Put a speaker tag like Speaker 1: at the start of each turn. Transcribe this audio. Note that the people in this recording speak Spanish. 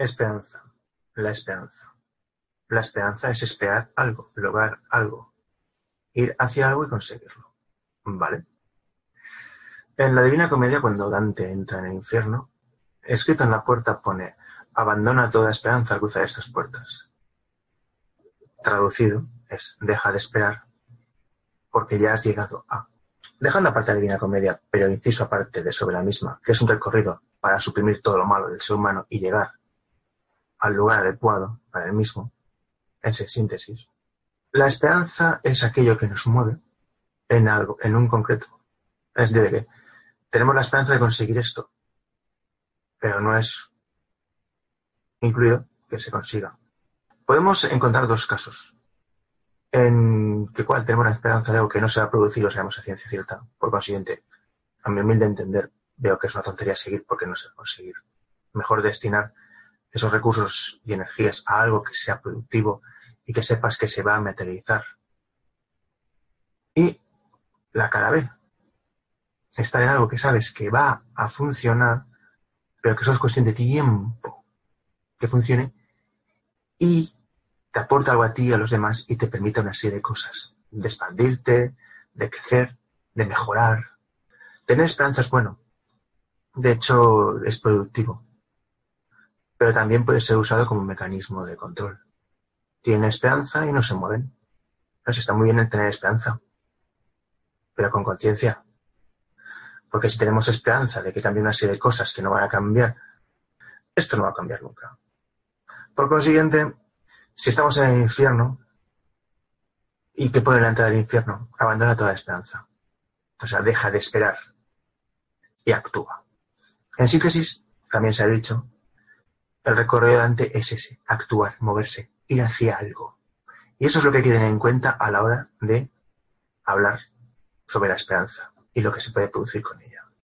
Speaker 1: Esperanza. La esperanza. La esperanza es esperar algo, lograr algo, ir hacia algo y conseguirlo. ¿Vale? En la Divina Comedia, cuando Dante entra en el infierno, escrito en la puerta pone, abandona toda esperanza al cruzar estas puertas. Traducido es, deja de esperar porque ya has llegado a. Dejando aparte la Divina Comedia, pero inciso aparte de sobre la misma, que es un recorrido para suprimir todo lo malo del ser humano y llegar al lugar adecuado para el mismo, en síntesis. La esperanza es aquello que nos mueve en algo, en un concreto. Es de que tenemos la esperanza de conseguir esto, pero no es incluido que se consiga. Podemos encontrar dos casos en que cual tenemos la esperanza de algo que no se va a producir o seamos a ciencia cierta. Por consiguiente, a mi humilde entender, veo que es una tontería seguir porque no se va a conseguir. Mejor destinar esos recursos y energías a algo que sea productivo y que sepas que se va a materializar. Y la cara B, estar en algo que sabes que va a funcionar, pero que sos cuestión de tiempo que funcione y te aporta algo a ti y a los demás y te permite una serie de cosas, de expandirte, de crecer, de mejorar. Tener esperanza es bueno. De hecho, es productivo pero también puede ser usado como mecanismo de control. Tiene esperanza y no se mueven. Pues está muy bien el tener esperanza, pero con conciencia. Porque si tenemos esperanza de que cambie una serie de cosas que no van a cambiar, esto no va a cambiar nunca. Por consiguiente, si estamos en el infierno, ¿y qué pone la entrada del infierno? Abandona toda esperanza. O sea, deja de esperar y actúa. En síntesis, también se ha dicho el recorrido de Dante es ese, actuar, moverse, ir hacia algo. Y eso es lo que hay que tener en cuenta a la hora de hablar sobre la esperanza y lo que se puede producir con ella.